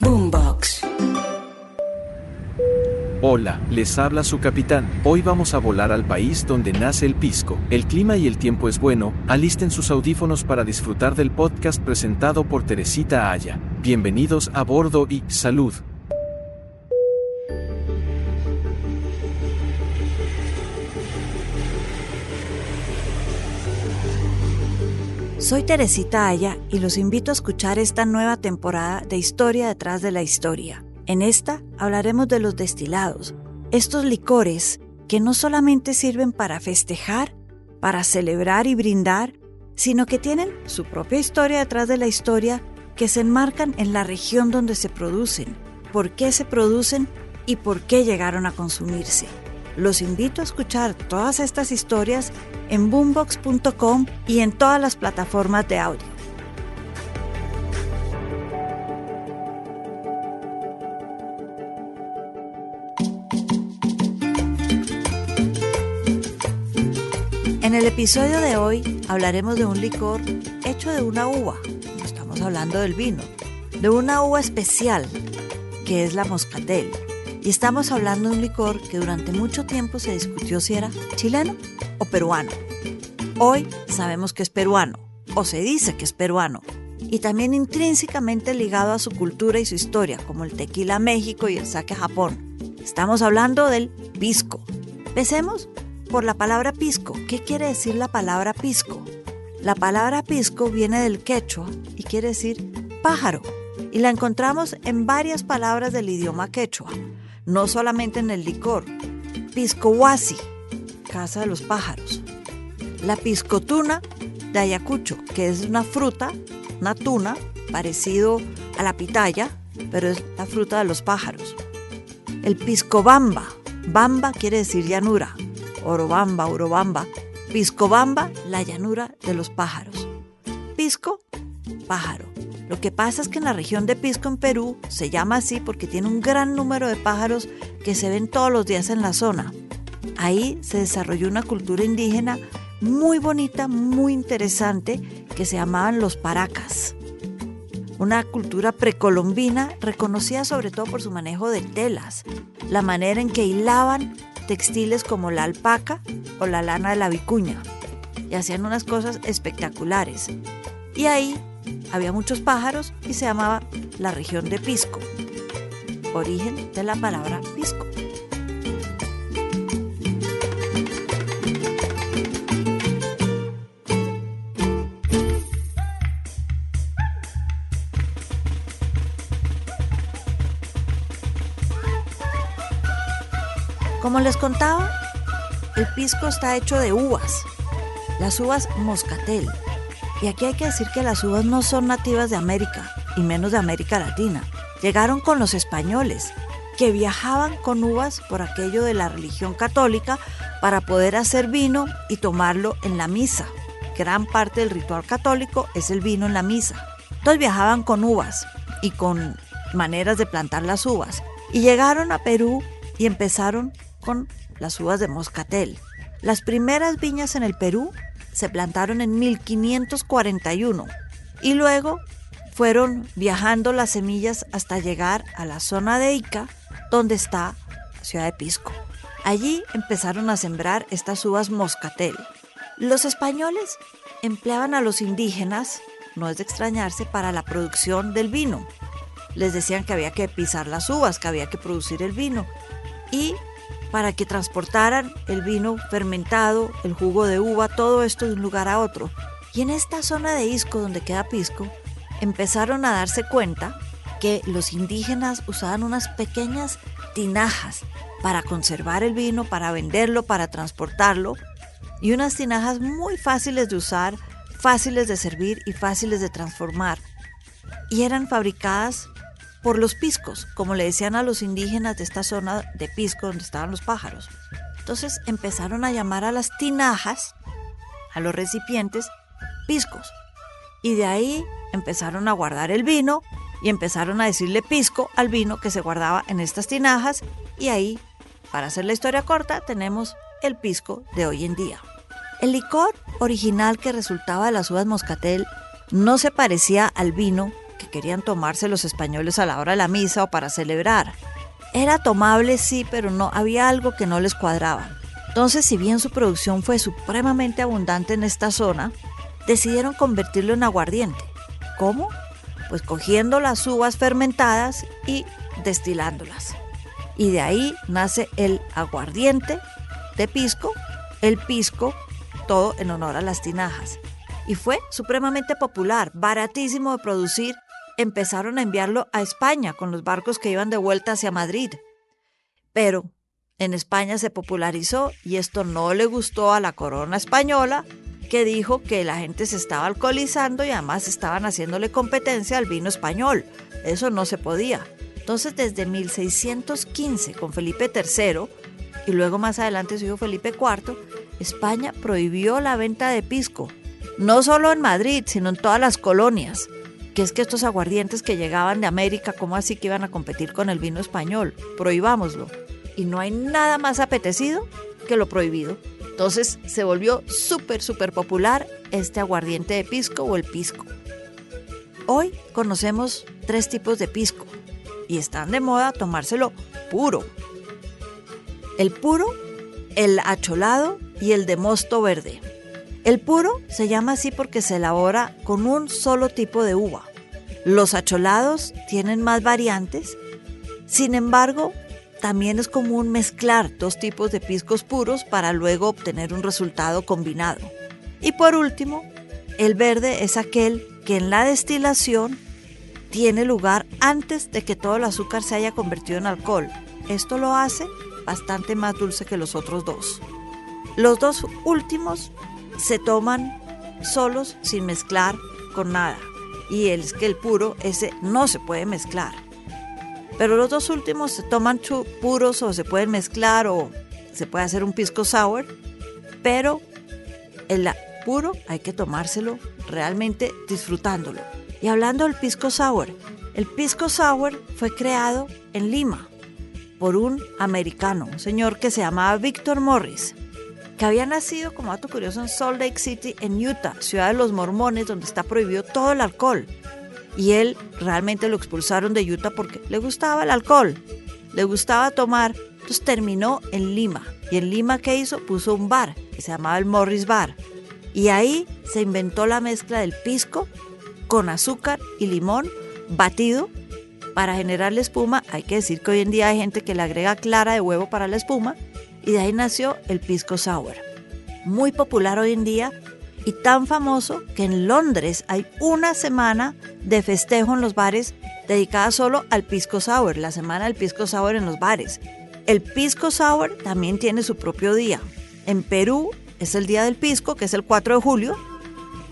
Boombox. Hola, les habla su capitán. Hoy vamos a volar al país donde nace el pisco. El clima y el tiempo es bueno. Alisten sus audífonos para disfrutar del podcast presentado por Teresita Aya. Bienvenidos a bordo y salud. Soy Teresita Aya y los invito a escuchar esta nueva temporada de Historia detrás de la historia. En esta hablaremos de los destilados, estos licores que no solamente sirven para festejar, para celebrar y brindar, sino que tienen su propia historia detrás de la historia que se enmarcan en la región donde se producen, por qué se producen y por qué llegaron a consumirse. Los invito a escuchar todas estas historias en boombox.com y en todas las plataformas de audio. En el episodio de hoy hablaremos de un licor hecho de una uva, estamos hablando del vino, de una uva especial que es la moscatel. Y estamos hablando de un licor que durante mucho tiempo se discutió si era chileno o peruano. Hoy sabemos que es peruano, o se dice que es peruano, y también intrínsecamente ligado a su cultura y su historia, como el tequila México y el sake Japón. Estamos hablando del pisco. Empecemos por la palabra pisco. ¿Qué quiere decir la palabra pisco? La palabra pisco viene del quechua y quiere decir pájaro, y la encontramos en varias palabras del idioma quechua, no solamente en el licor. Pisco huasi, casa de los pájaros. La piscotuna de Ayacucho, que es una fruta, una tuna, parecido a la pitaya, pero es la fruta de los pájaros. El piscobamba, bamba quiere decir llanura, orobamba, orobamba, piscobamba, la llanura de los pájaros. Pisco, pájaro. Lo que pasa es que en la región de Pisco, en Perú, se llama así porque tiene un gran número de pájaros que se ven todos los días en la zona. Ahí se desarrolló una cultura indígena muy bonita, muy interesante, que se llamaban los paracas. Una cultura precolombina reconocida sobre todo por su manejo de telas, la manera en que hilaban textiles como la alpaca o la lana de la vicuña, y hacían unas cosas espectaculares. Y ahí había muchos pájaros y se llamaba la región de Pisco, origen de la palabra pisco. Como les contaba, el pisco está hecho de uvas, las uvas moscatel. Y aquí hay que decir que las uvas no son nativas de América, y menos de América Latina. Llegaron con los españoles, que viajaban con uvas por aquello de la religión católica para poder hacer vino y tomarlo en la misa. Gran parte del ritual católico es el vino en la misa. Entonces viajaban con uvas y con maneras de plantar las uvas. Y llegaron a Perú y empezaron con las uvas de moscatel. Las primeras viñas en el Perú se plantaron en 1541 y luego fueron viajando las semillas hasta llegar a la zona de Ica, donde está la ciudad de Pisco. Allí empezaron a sembrar estas uvas moscatel. Los españoles empleaban a los indígenas, no es de extrañarse, para la producción del vino. Les decían que había que pisar las uvas, que había que producir el vino. Y para que transportaran el vino fermentado, el jugo de uva, todo esto de un lugar a otro. Y en esta zona de Isco, donde queda Pisco, empezaron a darse cuenta que los indígenas usaban unas pequeñas tinajas para conservar el vino, para venderlo, para transportarlo, y unas tinajas muy fáciles de usar, fáciles de servir y fáciles de transformar. Y eran fabricadas por los piscos, como le decían a los indígenas de esta zona de Pisco donde estaban los pájaros. Entonces empezaron a llamar a las tinajas, a los recipientes, piscos. Y de ahí empezaron a guardar el vino y empezaron a decirle pisco al vino que se guardaba en estas tinajas. Y ahí, para hacer la historia corta, tenemos el pisco de hoy en día. El licor original que resultaba de las uvas moscatel no se parecía al vino que querían tomarse los españoles a la hora de la misa o para celebrar. Era tomable, sí, pero no había algo que no les cuadraba. Entonces, si bien su producción fue supremamente abundante en esta zona, decidieron convertirlo en aguardiente. ¿Cómo? Pues cogiendo las uvas fermentadas y destilándolas. Y de ahí nace el aguardiente de pisco, el pisco, todo en honor a las tinajas. Y fue supremamente popular, baratísimo de producir. Empezaron a enviarlo a España con los barcos que iban de vuelta hacia Madrid. Pero en España se popularizó y esto no le gustó a la corona española, que dijo que la gente se estaba alcoholizando y además estaban haciéndole competencia al vino español. Eso no se podía. Entonces, desde 1615, con Felipe III, y luego más adelante su hijo Felipe IV, España prohibió la venta de pisco, no solo en Madrid, sino en todas las colonias. Que es que estos aguardientes que llegaban de América, ¿cómo así que iban a competir con el vino español? Prohibámoslo. Y no hay nada más apetecido que lo prohibido. Entonces se volvió súper, súper popular este aguardiente de pisco o el pisco. Hoy conocemos tres tipos de pisco y están de moda tomárselo puro. El puro, el acholado y el de mosto verde. El puro se llama así porque se elabora con un solo tipo de uva. Los acholados tienen más variantes, sin embargo, también es común mezclar dos tipos de piscos puros para luego obtener un resultado combinado. Y por último, el verde es aquel que en la destilación tiene lugar antes de que todo el azúcar se haya convertido en alcohol. Esto lo hace bastante más dulce que los otros dos. Los dos últimos se toman solos sin mezclar con nada. Y es que el puro, ese no se puede mezclar. Pero los dos últimos se toman puros o se pueden mezclar o se puede hacer un pisco sour, pero el puro hay que tomárselo realmente disfrutándolo. Y hablando del pisco sour, el pisco sour fue creado en Lima por un americano, un señor que se llamaba Victor Morris, que había nacido como dato curioso en Salt Lake City, en Utah, ciudad de los mormones, donde está prohibido todo el alcohol y él realmente lo expulsaron de Utah porque le gustaba el alcohol, le gustaba tomar. Entonces terminó en Lima. Y en Lima, ¿qué hizo? Puso un bar que se llamaba el Morris Bar. Y ahí se inventó la mezcla del pisco con azúcar y limón batido para generar la espuma. Hay que decir que hoy en día hay gente que le agrega clara de huevo para la espuma. Y de ahí nació el pisco sour. Muy popular hoy en día y tan famoso que en Londres hay una semana de festejo en los bares dedicada solo al pisco sour, la semana del pisco sour en los bares. El pisco sour también tiene su propio día. En Perú es el día del pisco, que es el 4 de julio,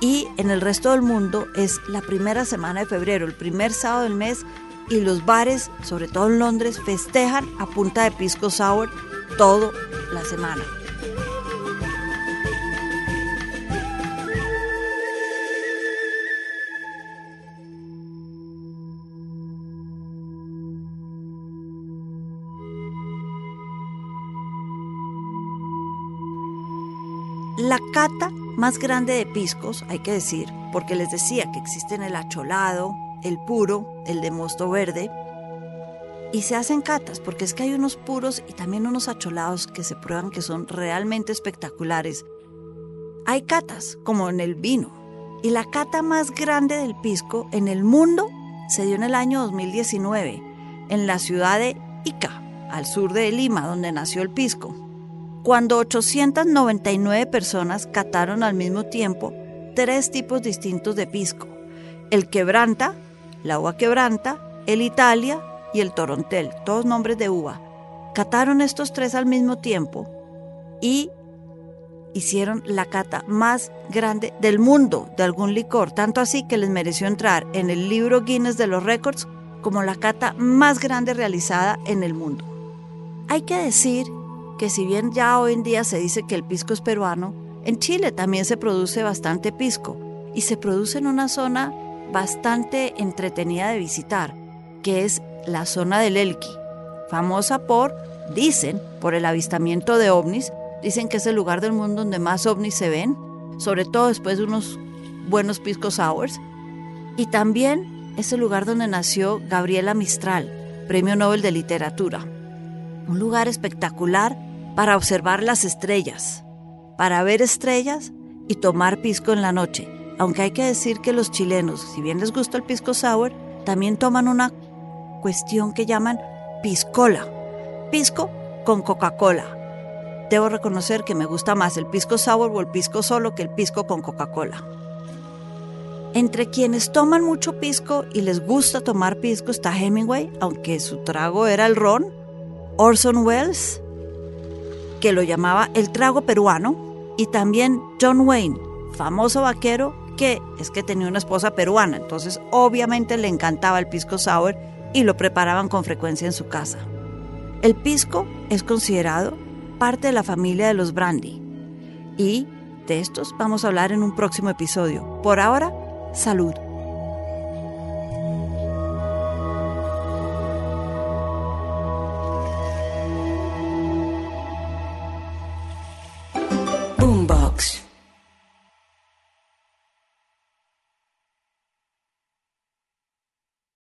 y en el resto del mundo es la primera semana de febrero, el primer sábado del mes, y los bares, sobre todo en Londres, festejan a punta de pisco sour toda la semana. La cata más grande de piscos, hay que decir, porque les decía que existen el acholado, el puro, el de mosto verde, y se hacen catas, porque es que hay unos puros y también unos acholados que se prueban que son realmente espectaculares. Hay catas, como en el vino, y la cata más grande del pisco en el mundo se dio en el año 2019, en la ciudad de Ica, al sur de Lima, donde nació el pisco cuando 899 personas cataron al mismo tiempo tres tipos distintos de pisco, el quebranta, la uva quebranta, el Italia y el torontel, todos nombres de uva. Cataron estos tres al mismo tiempo y hicieron la cata más grande del mundo de algún licor, tanto así que les mereció entrar en el libro Guinness de los Récords como la cata más grande realizada en el mundo. Hay que decir que si bien ya hoy en día se dice que el pisco es peruano, en Chile también se produce bastante pisco y se produce en una zona bastante entretenida de visitar, que es la zona del Elqui, famosa por, dicen, por el avistamiento de ovnis, dicen que es el lugar del mundo donde más ovnis se ven, sobre todo después de unos buenos pisco sours, y también es el lugar donde nació Gabriela Mistral, Premio Nobel de Literatura. Un lugar espectacular para observar las estrellas, para ver estrellas y tomar pisco en la noche. Aunque hay que decir que los chilenos, si bien les gusta el pisco sour, también toman una cuestión que llaman piscola. Pisco con Coca-Cola. Debo reconocer que me gusta más el pisco sour o el pisco solo que el pisco con Coca-Cola. Entre quienes toman mucho pisco y les gusta tomar pisco está Hemingway, aunque su trago era el ron, Orson Welles, que lo llamaba el trago peruano, y también John Wayne, famoso vaquero que es que tenía una esposa peruana, entonces obviamente le encantaba el pisco sour y lo preparaban con frecuencia en su casa. El pisco es considerado parte de la familia de los brandy y de estos vamos a hablar en un próximo episodio. Por ahora, salud.